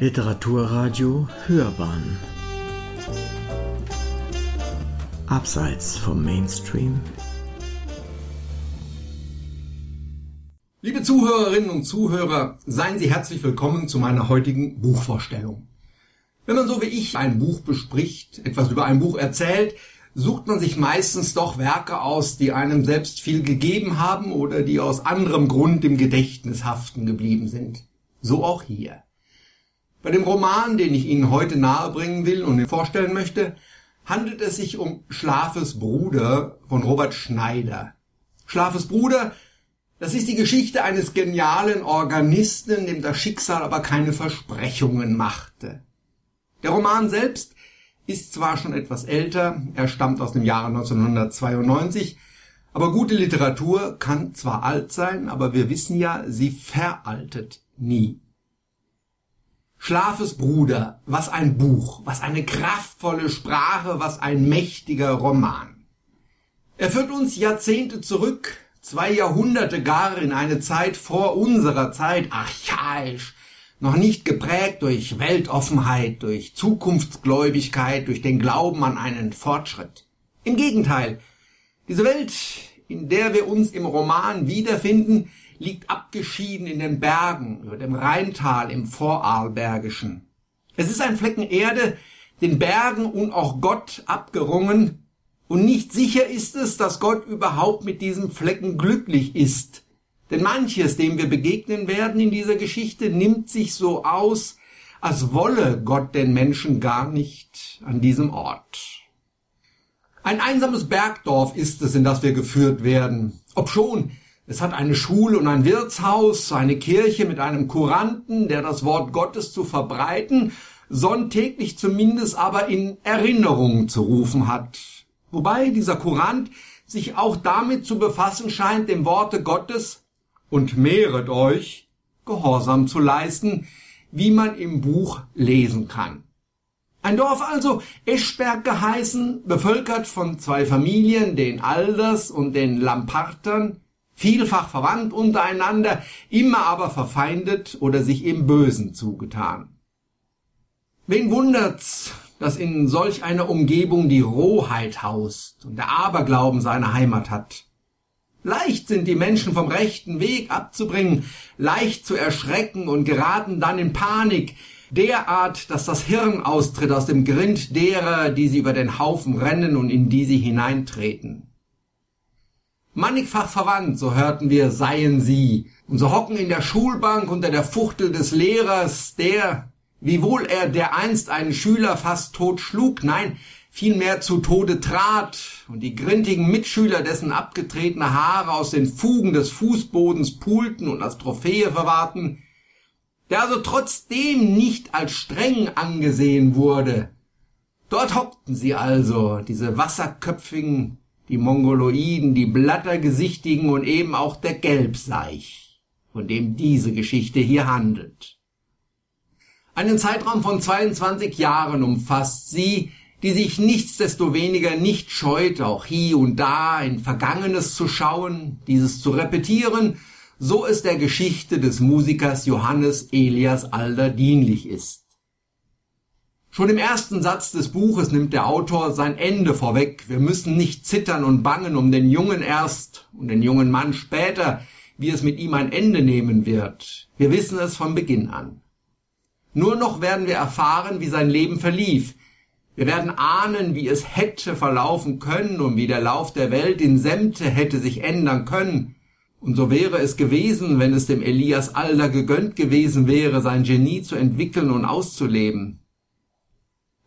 Literaturradio Hörbahn Abseits vom Mainstream Liebe Zuhörerinnen und Zuhörer, seien Sie herzlich willkommen zu meiner heutigen Buchvorstellung. Wenn man so wie ich ein Buch bespricht, etwas über ein Buch erzählt, sucht man sich meistens doch Werke aus, die einem selbst viel gegeben haben oder die aus anderem Grund im Gedächtnis haften geblieben sind. So auch hier. Bei dem Roman, den ich Ihnen heute nahebringen will und vorstellen möchte, handelt es sich um Schlafes Bruder von Robert Schneider. Schlafes Bruder, das ist die Geschichte eines genialen Organisten, dem das Schicksal aber keine Versprechungen machte. Der Roman selbst ist zwar schon etwas älter, er stammt aus dem Jahre 1992, aber gute Literatur kann zwar alt sein, aber wir wissen ja, sie veraltet nie. Schlafes Bruder, was ein Buch, was eine kraftvolle Sprache, was ein mächtiger Roman. Er führt uns Jahrzehnte zurück, zwei Jahrhunderte gar in eine Zeit vor unserer Zeit, archaisch, noch nicht geprägt durch Weltoffenheit, durch Zukunftsgläubigkeit, durch den Glauben an einen Fortschritt. Im Gegenteil, diese Welt, in der wir uns im Roman wiederfinden, liegt abgeschieden in den Bergen, über dem Rheintal im Vorarlbergischen. Es ist ein Flecken Erde, den Bergen und auch Gott abgerungen, und nicht sicher ist es, dass Gott überhaupt mit diesem Flecken glücklich ist. Denn manches, dem wir begegnen werden in dieser Geschichte, nimmt sich so aus, als wolle Gott den Menschen gar nicht an diesem Ort. Ein einsames Bergdorf ist es, in das wir geführt werden, obschon es hat eine Schule und ein Wirtshaus, eine Kirche mit einem Kuranten, der das Wort Gottes zu verbreiten, sonntäglich zumindest aber in Erinnerung zu rufen hat. Wobei dieser Kurant sich auch damit zu befassen scheint, dem Worte Gottes und mehret euch Gehorsam zu leisten, wie man im Buch lesen kann. Ein Dorf also, Eschberg geheißen, bevölkert von zwei Familien, den Alders und den Lampartern, vielfach verwandt untereinander, immer aber verfeindet oder sich im Bösen zugetan. Wen wundert's, dass in solch einer Umgebung die Rohheit haust und der Aberglauben seine Heimat hat? Leicht sind die Menschen vom rechten Weg abzubringen, leicht zu erschrecken und geraten dann in Panik, derart, dass das Hirn austritt aus dem Grind derer, die sie über den Haufen rennen und in die sie hineintreten mannigfach verwandt, so hörten wir, seien sie, und so hocken in der Schulbank unter der Fuchtel des Lehrers, der, wiewohl er dereinst einen Schüler fast tot schlug, nein, vielmehr zu Tode trat. Und die grintigen Mitschüler, dessen abgetretene Haare aus den Fugen des Fußbodens pulten und als Trophäe verwahrten, der also trotzdem nicht als streng angesehen wurde. Dort hockten sie also, diese wasserköpfigen, die Mongoloiden, die Blattergesichtigen und eben auch der Gelbseich, von dem diese Geschichte hier handelt. Einen Zeitraum von 22 Jahren umfasst sie, die sich nichtsdestoweniger nicht scheut, auch hier und da in Vergangenes zu schauen, dieses zu repetieren, so es der Geschichte des Musikers Johannes Elias Alder dienlich ist. Schon im ersten Satz des Buches nimmt der Autor sein Ende vorweg. Wir müssen nicht zittern und bangen um den Jungen erst und den jungen Mann später, wie es mit ihm ein Ende nehmen wird. Wir wissen es von Beginn an. Nur noch werden wir erfahren, wie sein Leben verlief. Wir werden ahnen, wie es hätte verlaufen können und wie der Lauf der Welt in Sämte hätte sich ändern können. Und so wäre es gewesen, wenn es dem Elias Alder gegönnt gewesen wäre, sein Genie zu entwickeln und auszuleben.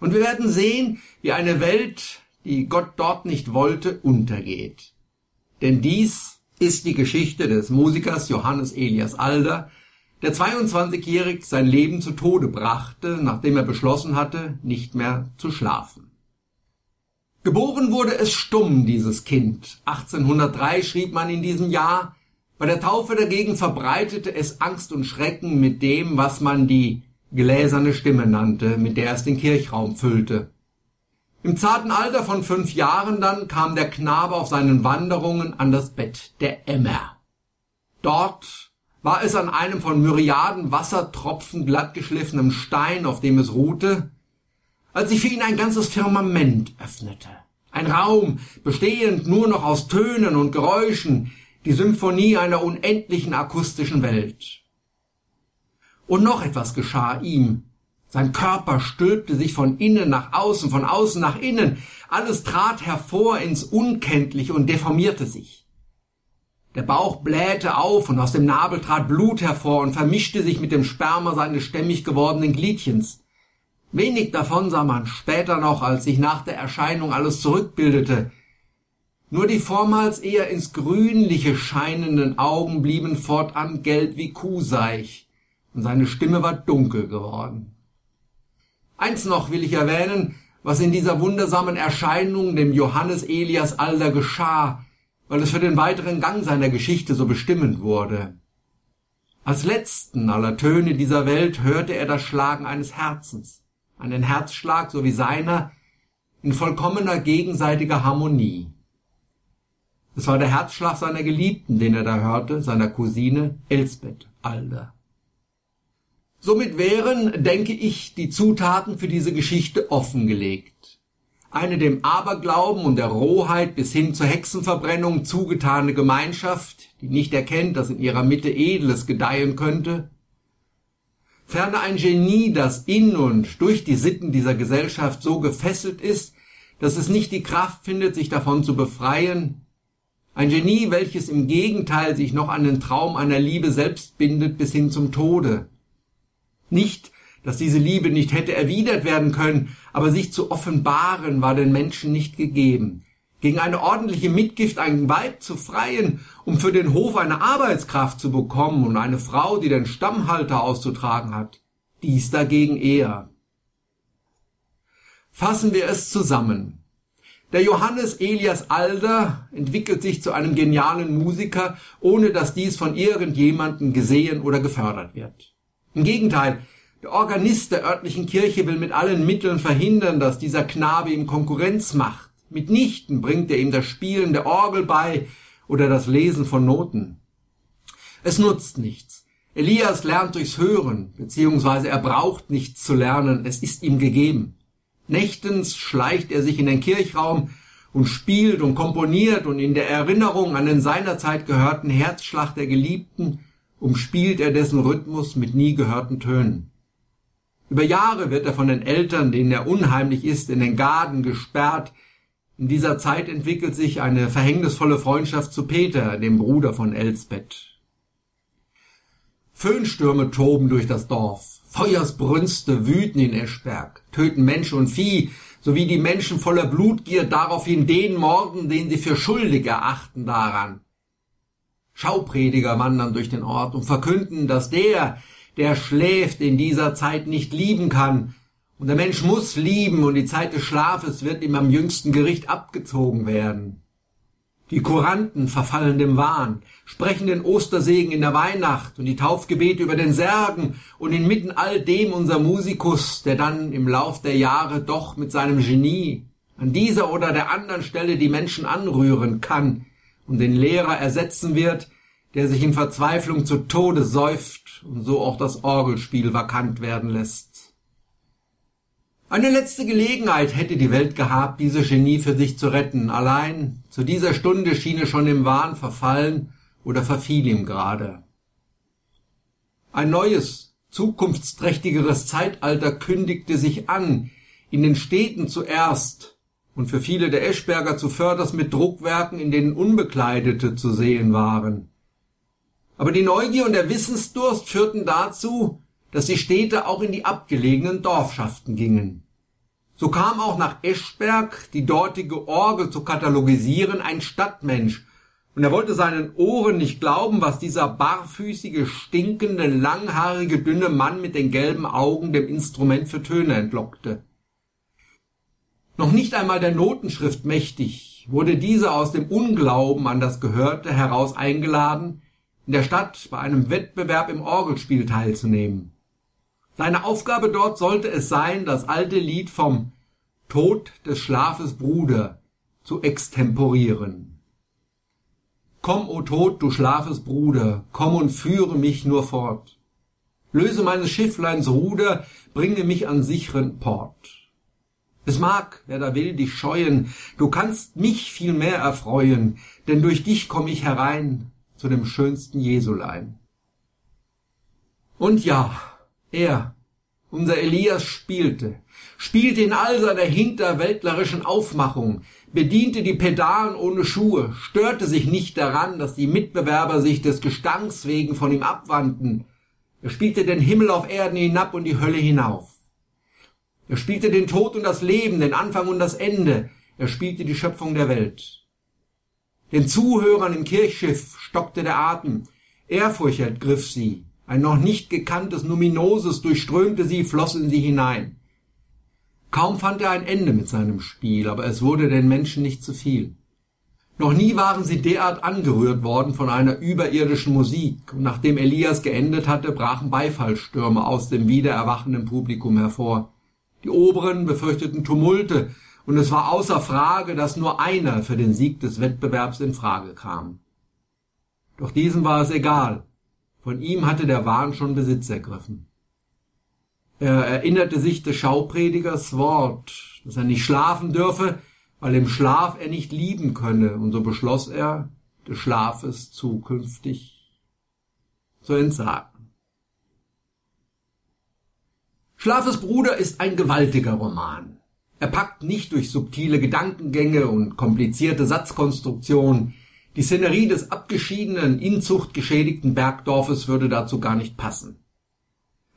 Und wir werden sehen, wie eine Welt, die Gott dort nicht wollte, untergeht. Denn dies ist die Geschichte des Musikers Johannes Elias Alder, der 22-jährig sein Leben zu Tode brachte, nachdem er beschlossen hatte, nicht mehr zu schlafen. Geboren wurde es stumm, dieses Kind. 1803 schrieb man in diesem Jahr, bei der Taufe dagegen verbreitete es Angst und Schrecken mit dem, was man die gläserne Stimme nannte, mit der es den Kirchraum füllte. Im zarten Alter von fünf Jahren dann kam der Knabe auf seinen Wanderungen an das Bett der Emmer. Dort, War es an einem von Myriaden Wassertropfen glattgeschliffenem Stein, auf dem es ruhte? Als sich für ihn ein ganzes Firmament öffnete. Ein Raum, bestehend nur noch aus Tönen und Geräuschen, die Symphonie einer unendlichen akustischen Welt. Und noch etwas geschah ihm. Sein Körper stülpte sich von innen nach außen, von außen nach innen. Alles trat hervor ins Unkenntliche und deformierte sich. Der Bauch blähte auf und aus dem Nabel trat Blut hervor und vermischte sich mit dem Sperma seines stämmig gewordenen Gliedchens. Wenig davon sah man später noch, als sich nach der Erscheinung alles zurückbildete. Nur die vormals eher ins Grünliche scheinenden Augen blieben fortan gelb wie Kuhseich, und seine Stimme war dunkel geworden. Eins noch will ich erwähnen, was in dieser wundersamen Erscheinung dem Johannes Elias Alder geschah, weil es für den weiteren Gang seiner Geschichte so bestimmend wurde. Als letzten aller Töne dieser Welt hörte er das Schlagen eines Herzens, einen Herzschlag so wie seiner, in vollkommener gegenseitiger Harmonie. Es war der Herzschlag seiner Geliebten, den er da hörte, seiner Cousine Elsbeth Alder. Somit wären, denke ich, die Zutaten für diese Geschichte offengelegt. Eine dem Aberglauben und der Rohheit bis hin zur Hexenverbrennung zugetane Gemeinschaft, die nicht erkennt, dass in ihrer Mitte Edles gedeihen könnte, ferner ein Genie, das in und durch die Sitten dieser Gesellschaft so gefesselt ist, dass es nicht die Kraft findet, sich davon zu befreien, ein Genie, welches im Gegenteil sich noch an den Traum einer Liebe selbst bindet bis hin zum Tode. Nicht, dass diese Liebe nicht hätte erwidert werden können, aber sich zu offenbaren war den Menschen nicht gegeben. Gegen eine ordentliche Mitgift ein Weib zu freien, um für den Hof eine Arbeitskraft zu bekommen und eine Frau, die den Stammhalter auszutragen hat, dies dagegen eher. Fassen wir es zusammen. Der Johannes Elias Alder entwickelt sich zu einem genialen Musiker, ohne dass dies von irgendjemandem gesehen oder gefördert wird. Im Gegenteil, der Organist der örtlichen Kirche will mit allen Mitteln verhindern, dass dieser Knabe ihm Konkurrenz macht. Mitnichten bringt er ihm das Spielen der Orgel bei oder das Lesen von Noten. Es nutzt nichts. Elias lernt durchs Hören, beziehungsweise er braucht nichts zu lernen, es ist ihm gegeben. Nächtens schleicht er sich in den Kirchraum und spielt und komponiert und in der Erinnerung an den seinerzeit gehörten Herzschlag der Geliebten umspielt er dessen Rhythmus mit nie gehörten Tönen. Über Jahre wird er von den Eltern, denen er unheimlich ist, in den Garten gesperrt. In dieser Zeit entwickelt sich eine verhängnisvolle Freundschaft zu Peter, dem Bruder von Elsbeth. Föhnstürme toben durch das Dorf. Feuersbrünste wüten in Eschberg, töten Mensch und Vieh, sowie die Menschen voller Blutgier daraufhin den morden, den sie für schuldig erachten daran. Schauprediger wandern durch den Ort und verkünden, dass der, der schläft, in dieser Zeit nicht lieben kann. Und der Mensch muss lieben und die Zeit des Schlafes wird ihm am jüngsten Gericht abgezogen werden. Die Kuranten verfallen dem Wahn, sprechen den Ostersegen in der Weihnacht und die Taufgebete über den Särgen und inmitten all dem unser Musikus, der dann im Lauf der Jahre doch mit seinem Genie an dieser oder der anderen Stelle die Menschen anrühren kann und den Lehrer ersetzen wird, der sich in Verzweiflung zu Tode säuft und so auch das Orgelspiel vakant werden lässt. Eine letzte Gelegenheit hätte die Welt gehabt, diese Genie für sich zu retten. Allein zu dieser Stunde schien es schon im Wahn verfallen oder verfiel ihm gerade. Ein neues, zukunftsträchtigeres Zeitalter kündigte sich an, in den Städten zuerst und für viele der Eschberger zuvörderst mit Druckwerken, in denen Unbekleidete zu sehen waren. Aber die Neugier und der Wissensdurst führten dazu, dass die Städte auch in die abgelegenen Dorfschaften gingen. So kam auch nach Eschberg, die dortige Orgel zu katalogisieren, ein Stadtmensch, und er wollte seinen Ohren nicht glauben, was dieser barfüßige, stinkende, langhaarige, dünne Mann mit den gelben Augen dem Instrument für Töne entlockte. Noch nicht einmal der Notenschrift mächtig, wurde dieser aus dem Unglauben an das Gehörte heraus eingeladen, in der Stadt bei einem Wettbewerb im Orgelspiel teilzunehmen. Seine Aufgabe dort sollte es sein, das alte Lied vom Tod des Schlafes Bruder zu extemporieren. Komm, o Tod, du schlafes Bruder, komm und führe mich nur fort. Löse meines Schiffleins Ruder, bringe mich an sicheren Port. Es mag, wer da will, dich scheuen, du kannst mich viel mehr erfreuen, denn durch dich komm ich herein zu dem schönsten Jesulein. Und ja, er, unser Elias spielte, spielte in all seiner hinterwäldlerischen Aufmachung, bediente die Pedalen ohne Schuhe, störte sich nicht daran, dass die Mitbewerber sich des Gestanks wegen von ihm abwandten. Er spielte den Himmel auf Erden hinab und die Hölle hinauf. Er spielte den Tod und das Leben, den Anfang und das Ende. Er spielte die Schöpfung der Welt. Den Zuhörern im Kirchschiff stockte der Atem. Ehrfurcht ergriff sie. Ein noch nicht gekanntes Numinoses durchströmte sie, floss in sie hinein. Kaum fand er ein Ende mit seinem Spiel, aber es wurde den Menschen nicht zu viel. Noch nie waren sie derart angerührt worden von einer überirdischen Musik, und nachdem Elias geendet hatte, brachen Beifallstürme aus dem wiedererwachenden Publikum hervor. Die Oberen befürchteten Tumulte, und es war außer Frage, dass nur einer für den Sieg des Wettbewerbs in Frage kam. Doch diesem war es egal. Von ihm hatte der Wahn schon Besitz ergriffen. Er erinnerte sich des Schaupredigers Wort, dass er nicht schlafen dürfe, weil im Schlaf er nicht lieben könne, und so beschloss er, des Schlafes zukünftig zu entsagen. Schlafes Bruder ist ein gewaltiger Roman. Er packt nicht durch subtile Gedankengänge und komplizierte Satzkonstruktionen. Die Szenerie des abgeschiedenen, inzuchtgeschädigten Bergdorfes würde dazu gar nicht passen.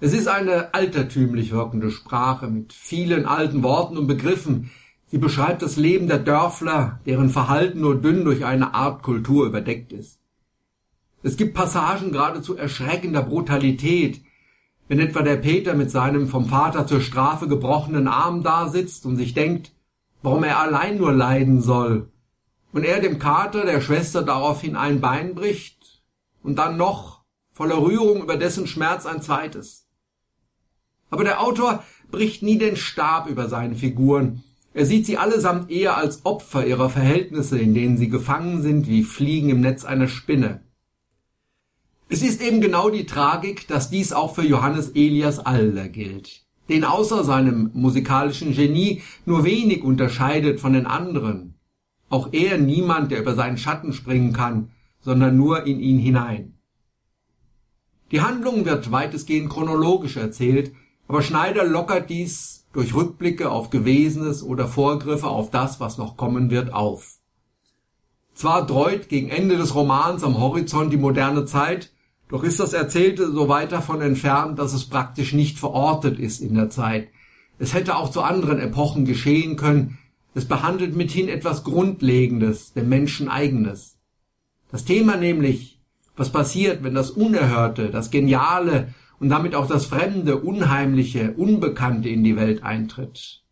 Es ist eine altertümlich wirkende Sprache mit vielen alten Worten und Begriffen. Sie beschreibt das Leben der Dörfler, deren Verhalten nur dünn durch eine Art Kultur überdeckt ist. Es gibt Passagen geradezu erschreckender Brutalität, wenn etwa der Peter mit seinem vom Vater zur Strafe gebrochenen Arm dasitzt und sich denkt, warum er allein nur leiden soll, und er dem Kater der Schwester daraufhin ein Bein bricht und dann noch voller Rührung über dessen Schmerz ein zweites. Aber der Autor bricht nie den Stab über seine Figuren. Er sieht sie allesamt eher als Opfer ihrer Verhältnisse, in denen sie gefangen sind wie Fliegen im Netz einer Spinne. Es ist eben genau die Tragik, dass dies auch für Johannes Elias Aller gilt, den außer seinem musikalischen Genie nur wenig unterscheidet von den anderen. Auch er niemand, der über seinen Schatten springen kann, sondern nur in ihn hinein. Die Handlung wird weitestgehend chronologisch erzählt, aber Schneider lockert dies durch Rückblicke auf Gewesenes oder Vorgriffe auf das, was noch kommen wird, auf. Zwar dreut gegen Ende des Romans am Horizont die moderne Zeit, doch ist das Erzählte so weit davon entfernt, dass es praktisch nicht verortet ist in der Zeit. Es hätte auch zu anderen Epochen geschehen können. Es behandelt mithin etwas Grundlegendes, dem Menschen eigenes. Das Thema nämlich, was passiert, wenn das Unerhörte, das Geniale und damit auch das Fremde, Unheimliche, Unbekannte in die Welt eintritt.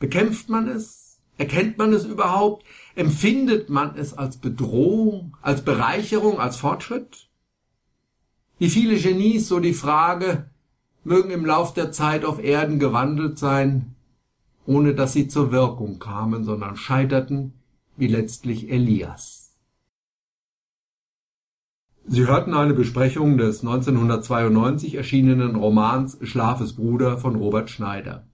Bekämpft man es? Erkennt man es überhaupt? Empfindet man es als Bedrohung, als Bereicherung, als Fortschritt? Wie viele Genies, so die Frage, mögen im Lauf der Zeit auf Erden gewandelt sein, ohne dass sie zur Wirkung kamen, sondern scheiterten, wie letztlich Elias. Sie hörten eine Besprechung des 1992 erschienenen Romans Schlafes Bruder von Robert Schneider.